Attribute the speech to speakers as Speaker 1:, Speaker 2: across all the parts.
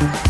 Speaker 1: Thank you.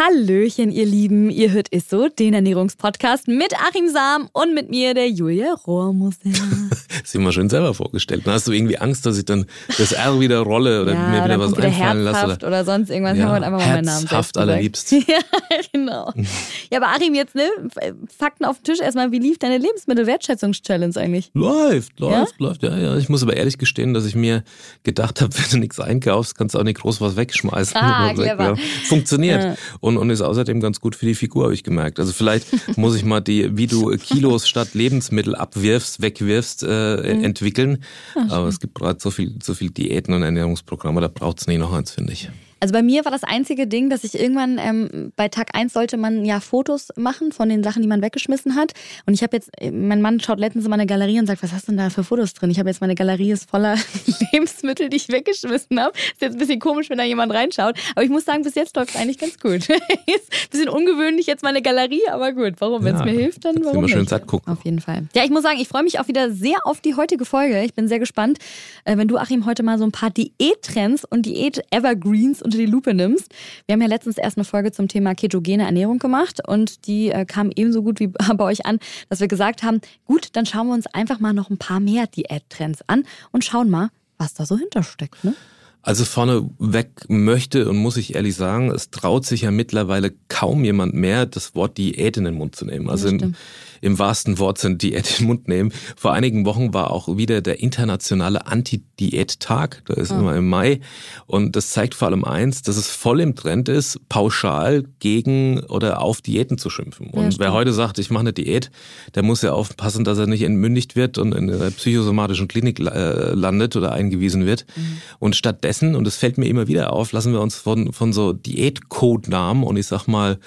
Speaker 2: Hallöchen, ihr Lieben. Ihr hört Isso, den Ernährungspodcast mit Achim Sam und mit mir, der Julia Rohrmuser.
Speaker 1: Sie immer schön selber vorgestellt. Dann hast du irgendwie Angst, dass ich dann das R wieder rolle oder
Speaker 2: ja,
Speaker 1: mir wieder was
Speaker 2: wieder
Speaker 1: einfallen lasse.
Speaker 2: Oder, oder sonst irgendwas.
Speaker 1: Ja,
Speaker 2: haben wir einfach mal meinen Namen
Speaker 1: herzhaft allerliebst.
Speaker 2: ja, genau. Ja, aber Achim, jetzt ne, Fakten auf den Tisch erstmal. Wie lief deine Lebensmittelwertschätzungs-Challenge eigentlich?
Speaker 1: Läuft, läuft, läuft. Ja, ja. Ich muss aber ehrlich gestehen, dass ich mir gedacht habe, wenn du nichts einkaufst, kannst du auch nicht groß was wegschmeißen.
Speaker 2: Ah, clever.
Speaker 1: Funktioniert. Und, und ist außerdem ganz gut für die Figur, habe ich gemerkt. Also vielleicht muss ich mal die, wie du Kilos statt Lebensmittel abwirfst, wegwirfst, äh,
Speaker 2: Mhm.
Speaker 1: entwickeln. Aber es gibt gerade so viel, so viel Diäten und Ernährungsprogramme, da braucht es nicht noch eins, finde ich.
Speaker 2: Also bei mir war das einzige Ding, dass ich irgendwann ähm, bei Tag 1 sollte man ja Fotos machen von den Sachen, die man weggeschmissen hat. Und ich habe jetzt, äh, mein Mann schaut letztens in meine Galerie und sagt, was hast du denn da für Fotos drin? Ich habe jetzt meine Galerie ist voller Lebensmittel, die ich weggeschmissen habe. Ist jetzt ein bisschen komisch, wenn da jemand reinschaut. Aber ich muss sagen, bis jetzt läuft es eigentlich ganz gut. ist ein bisschen ungewöhnlich jetzt meine Galerie, aber gut. Warum? Wenn es
Speaker 1: Ja,
Speaker 2: mir hilft, dann warum
Speaker 1: immer schön
Speaker 2: nicht?
Speaker 1: satt gucken.
Speaker 2: Auf jeden Fall. Ja, ich muss sagen, ich freue mich auch wieder sehr auf die heutige Folge. Ich bin sehr gespannt, äh, wenn du, Achim, heute mal so ein paar Diät-Trends und Diät-Evergreens unter die Lupe nimmst. Wir haben ja letztens erst eine Folge zum Thema ketogene Ernährung gemacht und die äh, kam ebenso gut wie bei euch an, dass wir gesagt haben, gut, dann schauen wir uns einfach mal noch ein paar mehr Diät-Trends an und schauen mal, was da so hintersteckt. Ne?
Speaker 1: Also vorneweg möchte und muss ich ehrlich sagen, es traut sich ja mittlerweile kaum jemand mehr, das Wort Diät in den Mund zu nehmen. Also
Speaker 2: Ja,
Speaker 1: im, wahrsten Wortsinn Diät in den Mund nehmen. Vor einigen Wochen war auch wieder der internationale Anti-Diät-Tag. Da ist immer im Mai. Und das zeigt vor allem eins, dass es voll im Trend ist, pauschal gegen oder auf Diäten zu schimpfen. Und wer
Speaker 2: stimmt.
Speaker 1: heute sagt, ich mache eine Diät, der muss ja aufpassen, dass er nicht entmündigt wird und in einer psychosomatischen Klinik äh, landet oder eingewiesen wird. Und stattdessen, und das fällt mir immer wieder auf, lassen wir uns von, von so Diätcodenamen und ich sag mal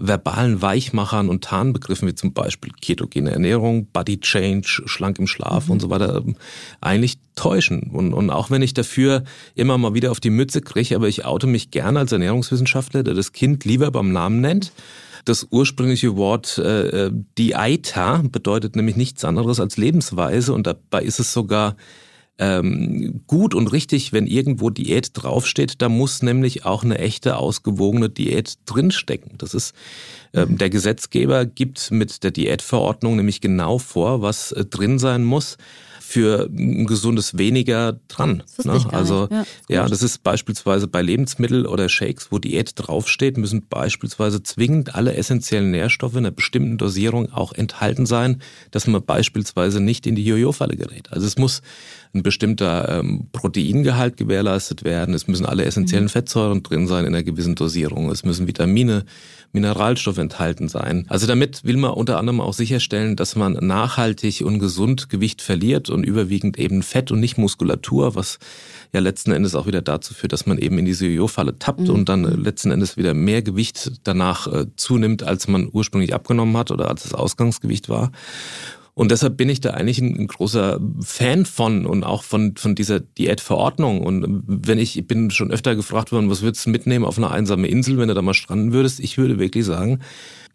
Speaker 1: verbalen Weichmachern und Tarnbegriffen wie zum Beispiel ketogene Ernährung, Body Change, schlank im Schlaf und so weiter ähm, eigentlich täuschen. Und, und auch wenn ich dafür immer mal wieder auf die Mütze kriege, aber ich oute mich gerne als Ernährungswissenschaftler, der das Kind lieber beim Namen nennt. Das ursprüngliche Wort äh, äh, Dieta bedeutet nämlich nichts anderes als Lebensweise und dabei ist es sogar ähm, gut und richtig, wenn irgendwo Diät draufsteht. Da muss nämlich auch eine echte, ausgewogene Diät drinstecken. Das ist, ähm, der Gesetzgeber gibt mit der Diätverordnung nämlich genau vor, was äh, drin sein muss für ein gesundes Weniger dran.
Speaker 2: Gar
Speaker 1: also.
Speaker 2: Ja,
Speaker 1: ja, das ist beispielsweise bei Lebensmittel oder Shakes, wo Diät draufsteht, müssen beispielsweise zwingend alle essentiellen Nährstoffe in einer bestimmten Dosierung auch enthalten sein, dass man beispielsweise nicht in die Jojo-Falle gerät. Also es muss ein bestimmter ähm, Proteingehalt gewährleistet werden, es müssen alle essentiellen Fettsäuren drin sein in einer gewissen Dosierung, es müssen Vitamine, Mineralstoffe enthalten sein. Also damit will man unter anderem auch sicherstellen, dass man nachhaltig und gesund Gewicht verliert und überwiegend eben Fett und nicht Muskulatur, was ja letzten Endes auch wieder dazu führt, dass man eben in diese Jojo-Falle tappt und dann äh, letzten Endes wieder mehr Gewicht danach äh, zunimmt, als man ursprünglich abgenommen hat oder als das Ausgangsgewicht war. Und deshalb bin ich da eigentlich ein, ein großer Fan von und auch von, von dieser Diätverordnung. Und wenn ich, ich bin schon öfter gefragt worden, was würdest du mitnehmen auf eine einsame Insel, wenn du da mal stranden würdest? Ich würde wirklich sagen,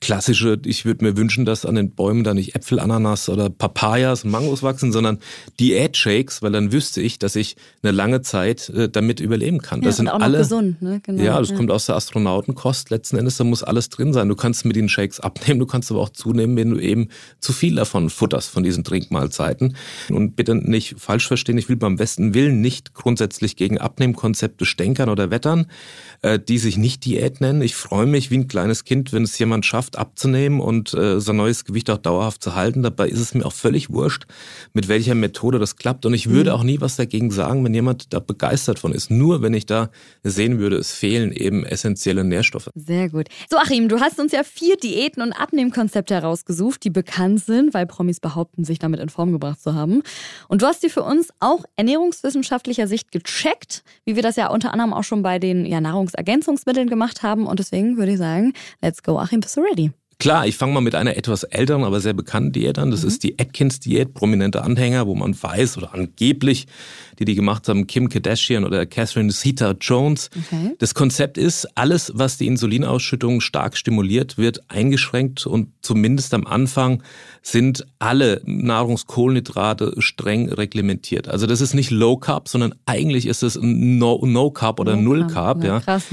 Speaker 1: klassische, ich würde mir wünschen, dass an den Bäumen da nicht Äpfel, Ananas oder Papayas, Mangos wachsen, sondern Diät-Shakes, weil dann wüsste ich, dass ich eine lange Zeit äh, damit überleben kann.
Speaker 2: Ja,
Speaker 1: das sind
Speaker 2: und auch
Speaker 1: alle
Speaker 2: noch gesund, ne? Genau.
Speaker 1: ja, das kommt aus der Astronautenkost. Letzten Endes, da muss alles drin sein. Du kannst mit den Shakes abnehmen, du kannst aber auch zunehmen, wenn du eben zu viel davon futterst, von diesen Trinkmahlzeiten. Und bitte nicht falsch verstehen, ich will beim besten Willen nicht grundsätzlich gegen Abnehmkonzepte stänkern oder wettern, äh, die sich nicht Diät nennen. Ich freue mich wie ein kleines Kind, wenn es jemand schafft, abzunehmen und äh, sein neues Gewicht auch dauerhaft zu halten. Dabei ist es mir auch völlig wurscht, mit welcher Methode das klappt. Und ich würde
Speaker 2: Mhm.
Speaker 1: auch nie was dagegen sagen, wenn jemand da begeistert von ist. Nur wenn ich da sehen würde, es fehlen eben essentielle Nährstoffe.
Speaker 2: Sehr gut. So, Achim, du hast uns ja vier Diäten und Abnehmkonzepte herausgesucht, die bekannt sind, weil Promis behaupten, sich damit in Form gebracht zu haben. Und du hast die für uns auch ernährungswissenschaftlicher Sicht gecheckt, wie wir das ja unter anderem auch schon bei den ja, Nahrungsergänzungsmitteln gemacht haben. Und deswegen würde ich sagen, let's go, Achim, bist du ready?
Speaker 1: Klar, ich fange mal mit einer etwas älteren, aber sehr bekannten Diät an. Das ist die Atkins-Diät, prominente Anhänger, wo man weiß oder angeblich, die die gemacht haben, Kim Kardashian oder Catherine Zeta-Jones.
Speaker 2: Okay.
Speaker 1: Das Konzept ist, alles, was die Insulinausschüttung stark stimuliert, wird eingeschränkt und zumindest am Anfang sind alle Nahrungskohlenhydrate streng reglementiert. Also das ist nicht Low Carb, sondern eigentlich ist es No, no Carb oder Null Carb. Ja.
Speaker 2: Krass.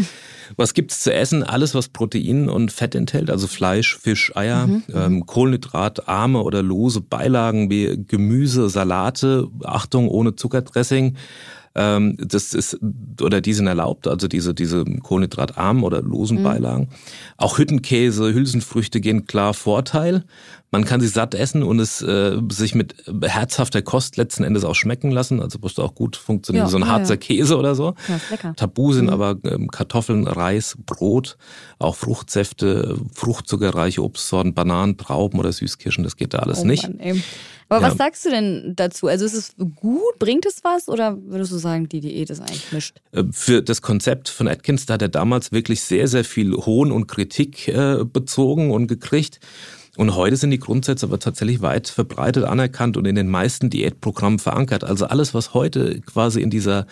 Speaker 1: Was gibt's zu essen? Alles, was Protein und Fett enthält, also Fleisch, Fisch, Eier, ähm, Kohlenhydratarme oder lose Beilagen wie Gemüse, Salate, Achtung, ohne Zuckerdressing. Ähm, das ist, oder die sind erlaubt, also diese, diese kohlenhydratarmen oder losen Beilagen. Auch Hüttenkäse, Hülsenfrüchte gehen klar Vorteil. Man kann sie satt essen und es äh, sich mit herzhafter Kost letzten Endes auch schmecken lassen. Also muss auch gut funktionieren,
Speaker 2: Ja,
Speaker 1: so ein
Speaker 2: ja,
Speaker 1: Harzer
Speaker 2: ja.
Speaker 1: Käse oder so.
Speaker 2: Ja, ist lecker.
Speaker 1: Tabu sind aber ähm, Kartoffeln, Reis, Brot, auch Fruchtsäfte, fruchtzuckerreiche Obstsorten, Bananen, Trauben oder Süßkirschen, das geht da alles
Speaker 2: Oh
Speaker 1: nicht.
Speaker 2: Mann. Aber was sagst du denn dazu? Also ist es gut? Bringt es was? Oder würdest du sagen, die Diät ist eigentlich mischt?
Speaker 1: Äh, Für das Konzept von Atkins, da hat er damals wirklich sehr, sehr viel Hohn und Kritik äh, bezogen und gekriegt. Und heute sind die Grundsätze aber tatsächlich weit verbreitet anerkannt und in den meisten Diätprogrammen verankert. Also alles, was heute quasi in dieser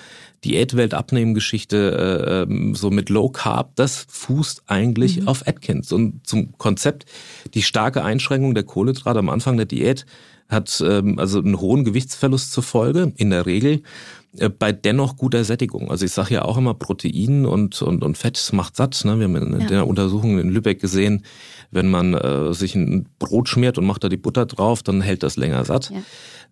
Speaker 1: Diätwelt Abnehmengeschichte äh, ähm, so mit Low Carb, das fußt eigentlich auf Atkins. Und zum Konzept, die starke Einschränkung der Kohlenhydrate am Anfang der Diät hat ähm, also einen hohen Gewichtsverlust zur Folge, in der Regel äh, bei dennoch guter Sättigung. Also ich sage ja auch immer, Protein und, und, und Fett macht satt. Ne? Wir haben in
Speaker 2: Ja.
Speaker 1: der Untersuchung in Lübeck gesehen, wenn man äh, sich ein Brot schmiert und macht da die Butter drauf, dann hält das länger satt.
Speaker 2: Ja.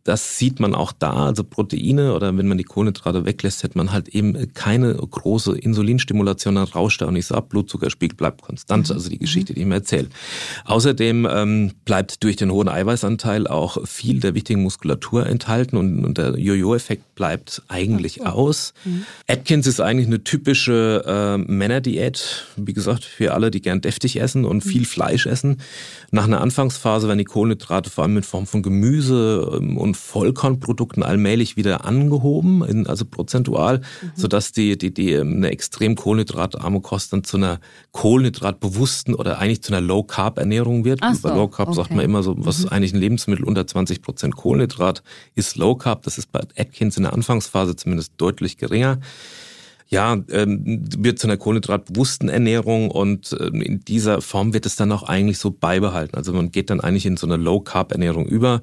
Speaker 1: Das sieht man auch da, also Proteine oder wenn man die Kohlenhydrate weglässt, hat man halt eben keine große Insulinstimulation, dann rauscht er auch nicht so ab, Blutzuckerspiegel bleibt konstant, also die Geschichte, die ich mir erzähle. Außerdem ähm, bleibt durch den hohen Eiweißanteil auch viel der wichtigen Muskulatur enthalten und, und der Jojo-Effekt bleibt eigentlich aus. Atkins ist eigentlich eine typische äh, Männerdiät, wie gesagt, für alle, die gern deftig essen und viel Fleisch essen. Nach einer Anfangsphase werden die Kohlenhydrate vor allem in Form von Gemüse ähm, und Vollkornprodukten allmählich wieder angehoben, in, also prozentual, sodass die, die, die ähm, eine extrem kohlenhydratarme Kost dann zu einer kohlenhydratbewussten oder eigentlich zu einer Low-Carb-Ernährung wird.
Speaker 2: Ach
Speaker 1: Bei
Speaker 2: so,
Speaker 1: Low Carb sagt
Speaker 2: okay.
Speaker 1: man immer so, was eigentlich ein Lebensmittel unter 20 Prozent Kohlenhydrat ist Low Carb. Das ist bei Atkins in der Anfangsphase zumindest deutlich geringer ja, ähm, wird zu einer kohlenhydratbewussten Ernährung und ähm, in dieser Form wird es dann auch eigentlich so beibehalten. Also man geht dann eigentlich in so eine Low-Carb-Ernährung über.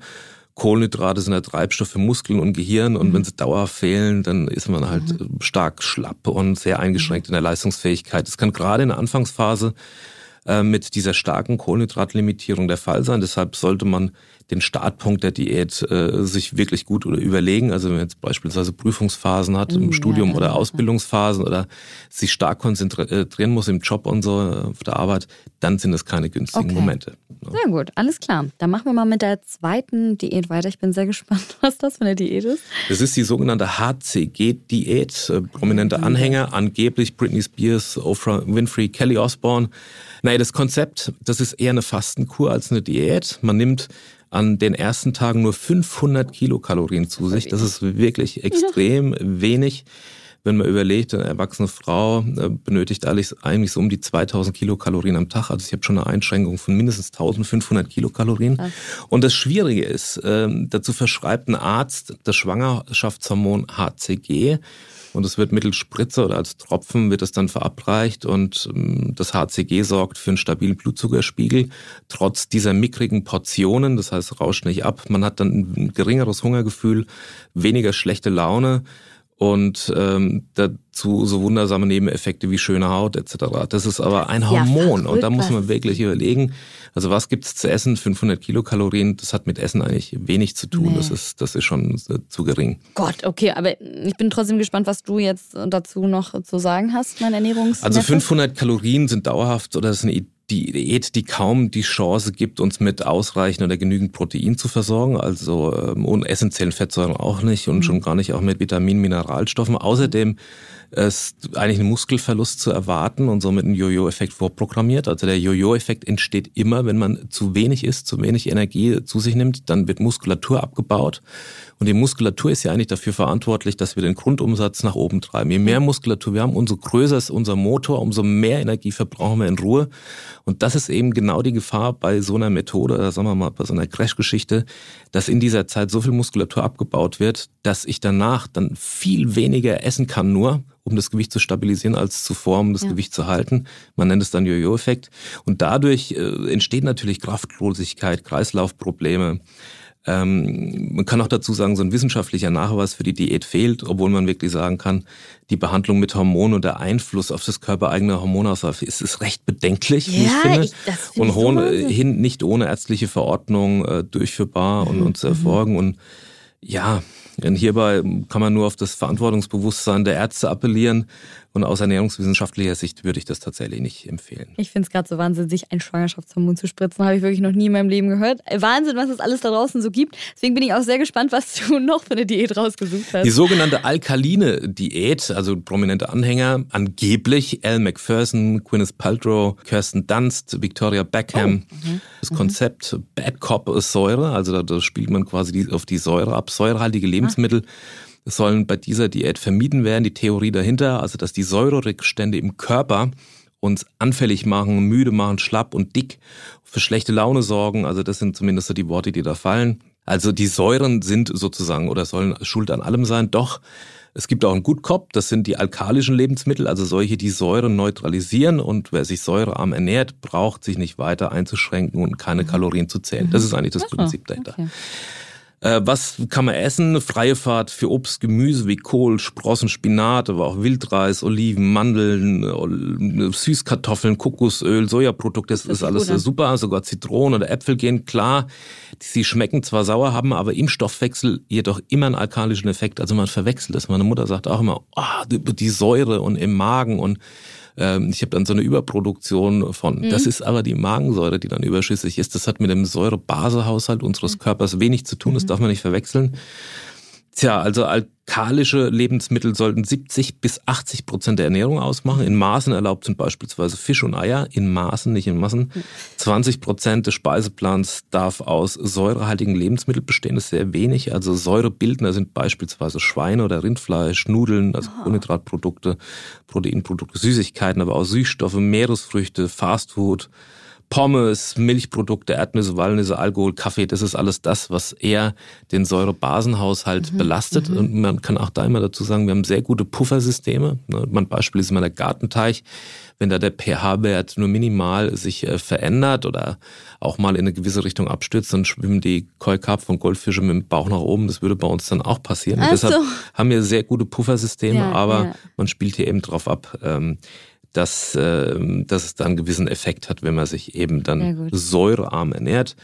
Speaker 1: Kohlenhydrate sind der Treibstoff für Muskeln und Gehirn und wenn sie dauerhaft fehlen, dann ist man halt äh, stark schlapp und sehr eingeschränkt in der Leistungsfähigkeit. Das kann gerade in der Anfangsphase äh, mit dieser starken Kohlenhydratlimitierung der Fall sein. Deshalb sollte man den Startpunkt der Diät äh, sich wirklich gut oder überlegen. Also wenn man jetzt beispielsweise Prüfungsphasen hat
Speaker 2: Mm,
Speaker 1: im
Speaker 2: ja,
Speaker 1: Studium
Speaker 2: das
Speaker 1: oder Ausbildungsphasen oder sich stark konzentrieren muss im Job und so äh, auf der Arbeit, dann sind es keine günstigen
Speaker 2: Okay.
Speaker 1: Momente. Ja.
Speaker 2: Sehr gut, alles klar. Dann machen wir mal mit der zweiten Diät weiter. Ich bin sehr gespannt, was das für eine Diät ist.
Speaker 1: Das ist die sogenannte HCG-Diät. Äh, prominente Anhänger, angeblich Britney Spears, Oprah Winfrey, Kelly Osbourne. Naja, das Konzept, das ist eher eine Fastenkur als eine Diät. Man nimmt an den ersten Tagen nur 500 Kilokalorien zu sich. Das ist wirklich extrem wenig. wenn man überlegt, eine erwachsene Frau äh, benötigt eigentlich so um die 2000 Kilokalorien am Tag. Also ich habe schon eine Einschränkung von mindestens 1500 Kilokalorien. Ja. Und das Schwierige ist, ähm, dazu verschreibt ein Arzt das Schwangerschaftshormon HCG. Und es wird mittels Spritze oder als Tropfen wird es dann verabreicht und ähm, das HCG sorgt für einen stabilen Blutzuckerspiegel. Trotz dieser mickrigen Portionen, das heißt, rauscht nicht ab. Man hat dann ein geringeres Hungergefühl, weniger schlechte Laune und ähm, dazu so wundersame Nebeneffekte wie schöne Haut etc. Das ist aber ein Hormon ja, und da muss man wirklich überlegen, also was gibt's zu essen? 500 Kilokalorien, das hat mit Essen eigentlich wenig zu tun. Nee. Das ist das ist schon zu gering.
Speaker 2: Gott, okay, aber ich bin trotzdem gespannt, was du jetzt dazu noch zu sagen hast, mein Ernährungs.
Speaker 1: Also 500 Kalorien sind dauerhaft oder das ist eine Idee Diät, die kaum die Chance gibt, uns mit ausreichend oder genügend Protein zu versorgen, also ähm, ohne essentiellen Fettsäuren auch nicht und mhm. schon gar nicht auch mit Vitaminen, Mineralstoffen. Außerdem ist eigentlich ein Muskelverlust zu erwarten und somit ein Jojo-Effekt vorprogrammiert. Also der Jojo-Effekt entsteht immer, wenn man zu wenig isst, zu wenig Energie zu sich nimmt, dann wird Muskulatur abgebaut. Und die Muskulatur ist ja eigentlich dafür verantwortlich, dass wir den Grundumsatz nach oben treiben. Je mehr Muskulatur wir haben, umso größer ist unser Motor, umso mehr Energie verbrauchen wir in Ruhe. Und das ist eben genau die Gefahr bei so einer Methode, oder sagen wir mal bei so einer Crash-Geschichte, dass in dieser Zeit so viel Muskulatur abgebaut wird, dass ich danach dann viel weniger essen kann nur, um das Gewicht zu stabilisieren, als zuvor, um das ja. Gewicht zu halten. Man nennt es dann Jojo-Effekt. Und dadurch äh, entsteht natürlich Kraftlosigkeit, Kreislaufprobleme. Ähm, man kann auch dazu sagen, so ein wissenschaftlicher Nachweis für die Diät fehlt, obwohl man wirklich sagen kann, die Behandlung mit Hormonen und der Einfluss auf das körpereigene Hormonauswahl ist, ist recht bedenklich,
Speaker 2: ja, wie ich finde. Ich, das
Speaker 1: und ohne, nicht ohne ärztliche Verordnung äh, durchführbar und, mhm. und zu erfolgen. Mhm. Und ja, denn hierbei kann man nur auf das Verantwortungsbewusstsein der Ärzte appellieren und aus ernährungswissenschaftlicher Sicht würde ich das tatsächlich nicht empfehlen.
Speaker 2: Ich finde es gerade so Wahnsinn, sich ein Schwangerschaftshormon zu spritzen. Habe ich wirklich noch nie in meinem Leben gehört. Wahnsinn, was es alles da draußen so gibt. Deswegen bin ich auch sehr gespannt, was du noch für eine Diät rausgesucht hast.
Speaker 1: Die sogenannte alkaline Diät, also prominente Anhänger, angeblich Al McPherson, Gwyneth Paltrow, Kirsten Dunst, Victoria Beckham. Oh. Mhm. Das Konzept Bad Cop Säure, also da, da spielt man quasi auf die Säure ab, säurehaltige Lebensmittel. Ah sollen bei dieser Diät vermieden werden. Die Theorie dahinter, also dass die Säurerückstände im Körper uns anfällig machen, müde machen, schlapp und dick, für schlechte Laune sorgen. Also das sind zumindest so die Worte, die da fallen. Also die Säuren sind sozusagen oder sollen schuld an allem sein. Doch es gibt auch einen Gutkop, das sind die alkalischen Lebensmittel, also solche, die Säuren neutralisieren. Und wer sich säurearm ernährt, braucht sich nicht weiter einzuschränken und keine mhm. Kalorien zu zählen. Das mhm. ist eigentlich das Prinzip dahinter. Okay. Äh, was kann man essen? Freie Fahrt für Obst, Gemüse wie Kohl, Sprossen, Spinat, aber auch Wildreis, Oliven, Mandeln, äh, Süßkartoffeln, Kokosöl, Sojaprodukte. Das, das ist alles gut, super. Sogar Zitronen oder Äpfel gehen klar. Sie schmecken zwar sauer, haben aber im Stoffwechsel jedoch immer einen alkalischen Effekt. Also man verwechselt das. Meine Mutter sagt auch immer, oh, die Säure und im Magen und ähm, ich habe dann so eine Überproduktion von. Mhm. Das ist aber die Magensäure, die dann überschüssig ist. Das hat mit dem Säurebasehaushalt unseres mhm. Körpers wenig zu tun. Das mhm. darf man nicht verwechseln. Tja, also alkalische Lebensmittel sollten 70 bis 80 Prozent der Ernährung ausmachen. In Maßen erlaubt sind beispielsweise Fisch und Eier, in Maßen, nicht in Massen. 20 Prozent des Speiseplans darf aus säurehaltigen Lebensmitteln bestehen, das ist sehr wenig. Also Säurebildner sind beispielsweise Schweine oder Rindfleisch, Nudeln, also Kohlenhydratprodukte, Proteinprodukte, Süßigkeiten, aber auch Süßstoffe, Meeresfrüchte, Fastfood, Pommes, Milchprodukte, Erdnüsse, Walnüsse, Alkohol, Kaffee, das ist alles das, was eher den Säurebasenhaushalt mhm. belastet. Mhm. Und man kann auch da immer dazu sagen, wir haben sehr gute Puffersysteme. Ne, mein Beispiel ist immer der Gartenteich. Wenn da der pH-Wert nur minimal sich äh, verändert oder auch mal in eine gewisse Richtung abstürzt, dann schwimmen die Koi-Karpfen und Goldfische mit dem Bauch nach oben. Das würde bei uns dann auch passieren. Und deshalb haben wir sehr gute Puffersysteme, ja, aber ja. man spielt hier eben drauf ab, ähm, dass, äh, dass es dann einen gewissen Effekt hat, wenn man sich eben dann säurearm ernährt.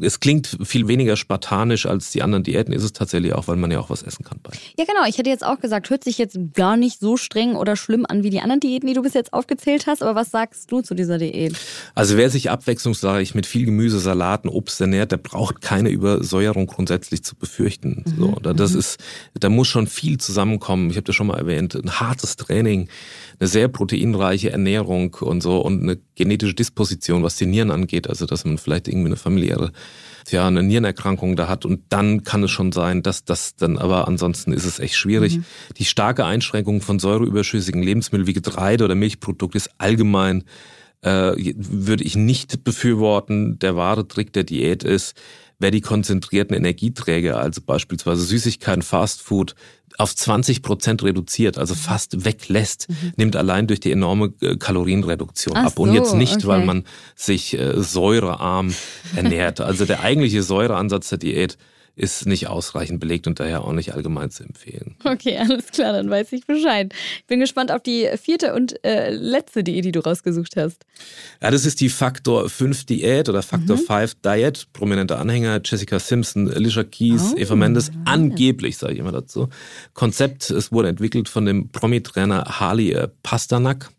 Speaker 1: Es klingt viel weniger spartanisch als die anderen Diäten, ist es tatsächlich auch, weil man ja auch was essen kann bei.
Speaker 2: Ja, genau. Ich hätte jetzt auch gesagt, hört sich jetzt gar nicht so streng oder schlimm an wie die anderen Diäten, die du bis jetzt aufgezählt hast. Aber was sagst du zu dieser Diät?
Speaker 1: Also wer sich abwechslungsreich mit viel Gemüse, Salaten, Obst ernährt, der braucht keine Übersäuerung grundsätzlich zu befürchten. Mhm. So, das mhm. ist, da muss schon viel zusammenkommen. Ich habe das schon mal erwähnt, ein hartes Training, eine sehr proteinreiche nährstoffreiche Ernährung und so und eine genetische Disposition, was die Nieren angeht, also dass man vielleicht irgendwie eine familiäre ja, eine Nierenerkrankung da hat und dann kann es schon sein, dass das dann, aber ansonsten ist es echt schwierig. Mhm. Die starke Einschränkung von säureüberschüssigen Lebensmitteln wie Getreide oder Milchprodukte ist allgemein äh, würde ich nicht befürworten. Der wahre Trick der Diät ist, wer die konzentrierten Energieträger, also beispielsweise Süßigkeiten, Fastfood, auf 20 Prozent reduziert, also fast weglässt, mhm. nimmt allein durch die enorme äh, Kalorienreduktion Ach ab. So, und jetzt nicht, okay. weil man sich äh, säurearm ernährt. Also der eigentliche Säureansatz der Diät ist nicht ausreichend belegt und daher auch nicht allgemein zu empfehlen.
Speaker 2: Okay, alles klar, dann weiß ich Bescheid. Ich bin gespannt auf die vierte und äh, letzte Diät, die du rausgesucht hast.
Speaker 1: Ja, das ist die Faktor 5 Diät oder Faktor mhm. 5 Diet. Prominente Anhänger, Jessica Simpson, Alicia Keys, oh, Eva Mendes, ja. angeblich, sage ich immer dazu. Konzept, es wurde entwickelt von dem Promi-Trainer Harley Pasternak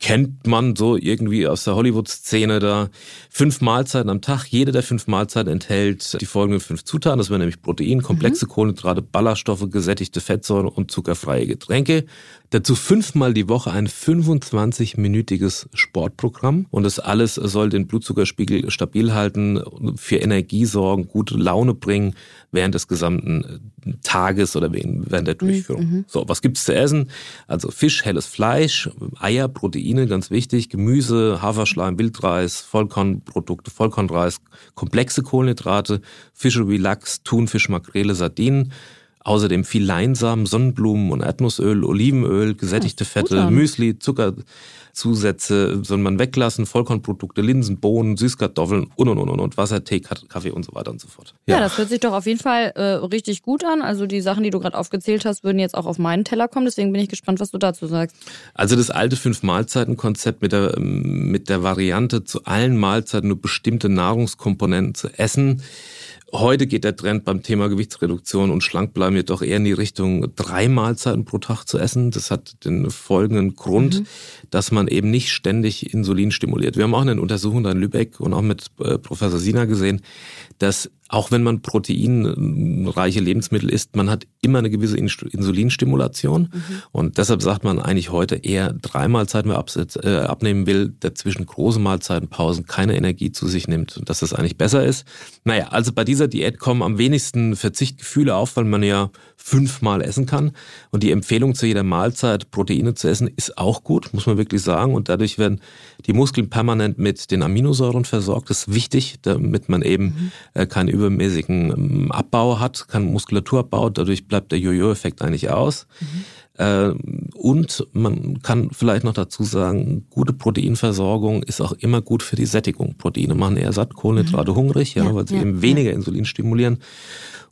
Speaker 1: kennt man so irgendwie aus der Hollywood-Szene da. Fünf Mahlzeiten am Tag. Jede der fünf Mahlzeiten enthält die folgenden fünf Zutaten. Das wären nämlich Protein, komplexe mhm. Kohlenhydrate, Ballaststoffe, gesättigte Fettsäuren und zuckerfreie Getränke. Dazu fünfmal die Woche ein 25-minütiges Sportprogramm. Und das alles soll den Blutzuckerspiegel stabil halten, für Energie sorgen, gute Laune bringen während des gesamten Tages oder während der Durchführung. Mhm. So, was gibt's zu essen? Also Fisch, helles Fleisch, Eier, Proteine, ganz wichtig, Gemüse, Haferschleim, Wildreis, Vollkornprodukte, Vollkornreis, komplexe Kohlenhydrate, Fische wie Lachs, Thunfisch, Makrele, Sardinen. Außerdem viel Leinsamen, Sonnenblumen und Erdnussöl, Olivenöl, gesättigte Fette, Müsli, Zuckerzusätze soll man weglassen, Vollkornprodukte, Linsen, Bohnen, Süßkartoffeln und und und und, und Wasser, Tee, Kaffee und so weiter und so fort.
Speaker 2: Ja, ja das hört sich doch auf jeden Fall äh, richtig gut an. Also die Sachen, die du gerade aufgezählt hast, würden jetzt auch auf meinen Teller kommen. Deswegen bin ich gespannt, was du dazu sagst.
Speaker 1: Also das alte Fünf-Mahlzeiten-Konzept mit der, mit der Variante, zu allen Mahlzeiten nur bestimmte Nahrungskomponenten zu essen, Heute geht der Trend beim Thema Gewichtsreduktion und Schlankbleiben jedoch eher in die Richtung, drei Mahlzeiten pro Tag zu essen. Das hat den folgenden Grund, mhm. dass man eben nicht ständig Insulin stimuliert. Wir haben auch eine Untersuchung da in Lübeck und auch mit äh, Professor Sina gesehen, dass auch wenn man proteinreiche Lebensmittel isst, man hat immer eine gewisse Insulinstimulation. Mhm. Und deshalb sagt man eigentlich heute eher drei Mahlzeiten, wer äh, abnehmen will, dazwischen große Mahlzeiten, Pausen, keine Energie zu sich nimmt und dass das eigentlich besser ist. Naja, also bei dieser Diät kommen am wenigsten Verzichtgefühle auf, weil man ja fünfmal essen kann. Und die Empfehlung zu jeder Mahlzeit Proteine zu essen ist auch gut, muss man wirklich sagen. Und dadurch werden die Muskeln permanent mit den Aminosäuren versorgt. Das ist wichtig, damit man eben mhm. Keinen übermäßigen ähm, Abbau hat, keinen Muskulaturabbau. Dadurch bleibt der Jojo-Effekt eigentlich aus. Mhm. Und man kann vielleicht noch dazu sagen, gute Proteinversorgung ist auch immer gut für die Sättigung. Proteine machen eher satt, Kohlenhydrate mhm. hungrig, ja, ja, weil sie ja, eben weniger ja. Insulin stimulieren.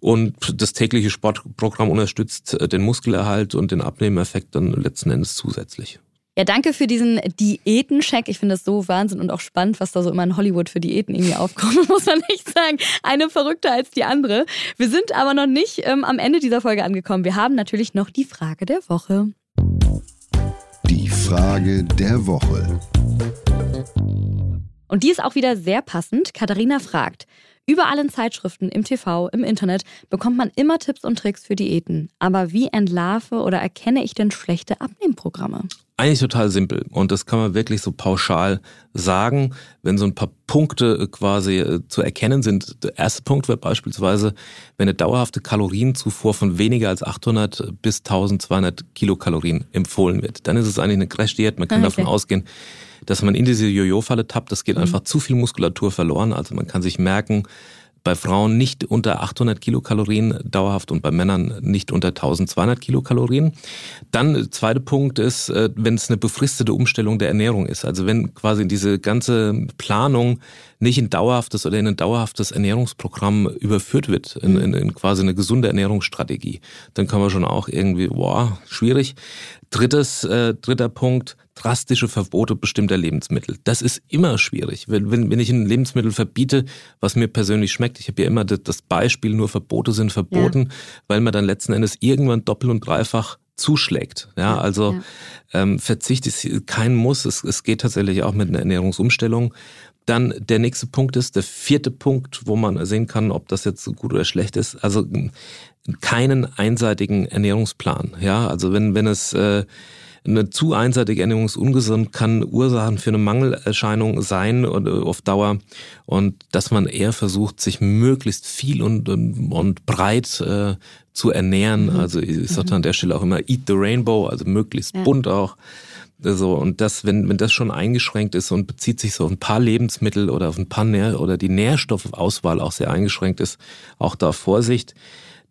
Speaker 1: Und das tägliche Sportprogramm unterstützt äh, den Muskelerhalt und den Abnehmeffekt dann letzten Endes zusätzlich.
Speaker 2: Ja, danke für diesen Diätencheck. Ich finde das so Wahnsinn und auch spannend, was da so immer in Hollywood für Diäten irgendwie aufkommt, muss man nicht sagen. Eine verrückter als die andere. Wir sind aber noch nicht ähm, am Ende dieser Folge angekommen. Wir haben natürlich noch die Frage der Woche.
Speaker 3: Die Frage der Woche.
Speaker 2: Und die ist auch wieder sehr passend. Katharina fragt, Überall in Zeitschriften, im TV, im Internet bekommt man immer Tipps und Tricks für Diäten. Aber wie entlarve oder erkenne ich denn schlechte Abnehmprogramme?
Speaker 1: Eigentlich total simpel und das kann man wirklich so pauschal sagen, wenn so ein paar Punkte quasi äh, zu erkennen sind. Der erste Punkt wäre beispielsweise, wenn eine dauerhafte Kalorienzufuhr von weniger als 800 bis 1200 Kilokalorien empfohlen wird, dann ist es eigentlich eine Crash-Diät. Man kann okay. davon ausgehen, dass man in diese Jojo-Falle tappt. Das geht mhm. einfach zu viel Muskulatur verloren. Also man kann sich merken, bei Frauen nicht unter 800 Kilokalorien dauerhaft und bei Männern nicht unter 1200 Kilokalorien. Dann äh, zweiter Punkt ist, äh, wenn es eine befristete Umstellung der Ernährung ist. Also wenn quasi diese ganze Planung nicht in dauerhaftes oder in ein dauerhaftes Ernährungsprogramm überführt wird, in, in, in quasi eine gesunde Ernährungsstrategie, dann kann man schon auch irgendwie, boah, schwierig. Drittes, äh, dritter Punkt, drastische Verbote bestimmter Lebensmittel. Das ist immer schwierig. Wenn, wenn, wenn ich ein Lebensmittel verbiete, was mir persönlich schmeckt, ich habe ja immer das Beispiel, nur Verbote sind verboten, ja. weil man dann letzten Endes irgendwann doppelt und dreifach zuschlägt. Ja, also ja. Ähm, Verzicht ist kein Muss. Es, es geht tatsächlich auch mit einer Ernährungsumstellung. Dann der nächste Punkt ist der vierte Punkt, wo man sehen kann, ob das jetzt gut oder schlecht ist. Also keinen einseitigen Ernährungsplan. Ja, also wenn wenn es äh, Eine zu einseitige Ernährung ist ungesund, kann Ursachen für eine Mangelerscheinung sein und, äh, auf Dauer. Und dass man eher versucht, sich möglichst viel und, und, und breit äh, zu ernähren. Mhm. Also ich sage an der Stelle auch immer Eat the Rainbow, also möglichst ja. bunt auch. So, und das, wenn, wenn das schon eingeschränkt ist und bezieht sich so auf ein paar Lebensmittel oder auf ein paar Nähr oder die Nährstoffauswahl auch sehr eingeschränkt ist, auch da Vorsicht.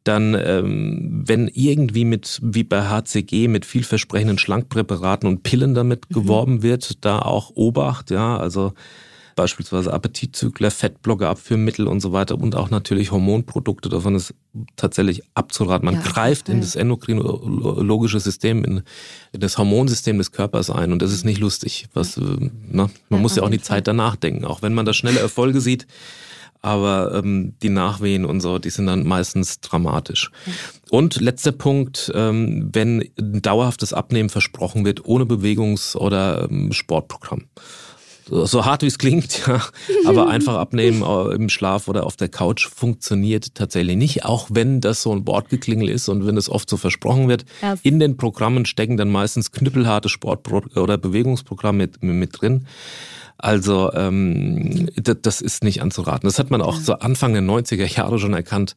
Speaker 1: Dann, ähm, wenn irgendwie mit, wie bei HCG, mit vielversprechenden Schlankpräparaten und Pillen damit mhm. geworben wird, da auch Obacht, ja, also beispielsweise Appetitzügler, Fettblocker, Abführmittel und so weiter und auch natürlich Hormonprodukte. Davon ist tatsächlich abzuraten. Man ja, greift in das endokrinologische System, in, das Hormonsystem des Körpers ein und das ist nicht lustig. Was, na, ne? man ja, muss ja auch die Zeit danach denken, auch wenn man da schnelle Erfolge sieht. Aber ähm, die Nachwehen und so, die sind dann meistens dramatisch. Und letzter Punkt, ähm, wenn ein dauerhaftes Abnehmen versprochen wird, ohne Bewegungs- oder ähm, Sportprogramm so hart wie es klingt, ja, aber einfach abnehmen äh, im Schlaf oder auf der Couch funktioniert tatsächlich nicht, auch wenn das so ein Wortgeklingel ist und wenn es oft so versprochen wird. Ja. In den Programmen stecken dann meistens knüppelharte Sport- oder Bewegungsprogramme mit, mit drin. Also ähm, das ist nicht anzuraten. Das hat man auch so Anfang der 90er Jahre schon erkannt,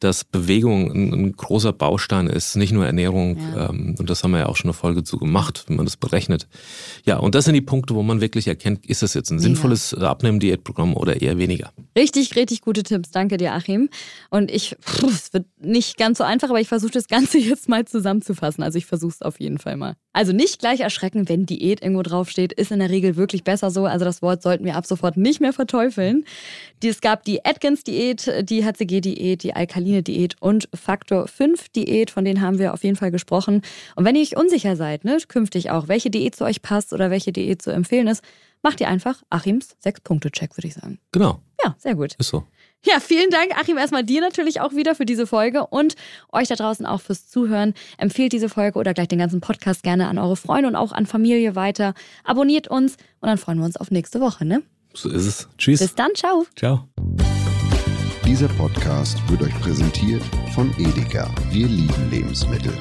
Speaker 1: dass Bewegung ein, ein großer Baustein ist, nicht nur Ernährung. Ja. Ähm, und das haben wir ja auch schon eine Folge zu gemacht, wenn man das berechnet. Ja, und das sind die Punkte, wo man wirklich erkennt, ist das jetzt ein sinnvolles Abnehmen-Diätprogramm oder eher weniger.
Speaker 2: Richtig, richtig gute Tipps. Danke dir, Achim. Und ich, es wird nicht ganz so einfach, aber ich versuche das Ganze jetzt mal zusammenzufassen. Also ich versuche es auf jeden Fall mal. Also nicht gleich erschrecken, wenn Diät irgendwo draufsteht, ist in der Regel wirklich besser so. Also das Wort sollten wir ab sofort nicht mehr verteufeln. Es gab die Atkins-Diät, die HCG-Diät, die Alkaline-Diät und Faktor 5-Diät, von denen haben wir auf jeden Fall gesprochen. Und wenn ihr euch unsicher seid, ne, künftig auch, welche Diät zu euch passt oder welche Diät zu empfehlen ist, macht ihr einfach Achims Sechs-Punkte-Check, würde ich sagen.
Speaker 1: Genau.
Speaker 2: Ja, sehr gut.
Speaker 1: Ist so.
Speaker 2: Ja, vielen Dank, Achim, erstmal dir natürlich auch wieder für diese Folge und euch da draußen auch fürs Zuhören. Empfehlt diese Folge oder gleich den ganzen Podcast gerne an eure Freunde und auch an Familie weiter. Abonniert uns und dann freuen wir uns auf nächste Woche, ne?
Speaker 1: So ist es. Tschüss.
Speaker 2: Bis dann, ciao.
Speaker 1: Ciao.
Speaker 3: Dieser Podcast wird euch präsentiert von Edeka. Wir lieben Lebensmittel.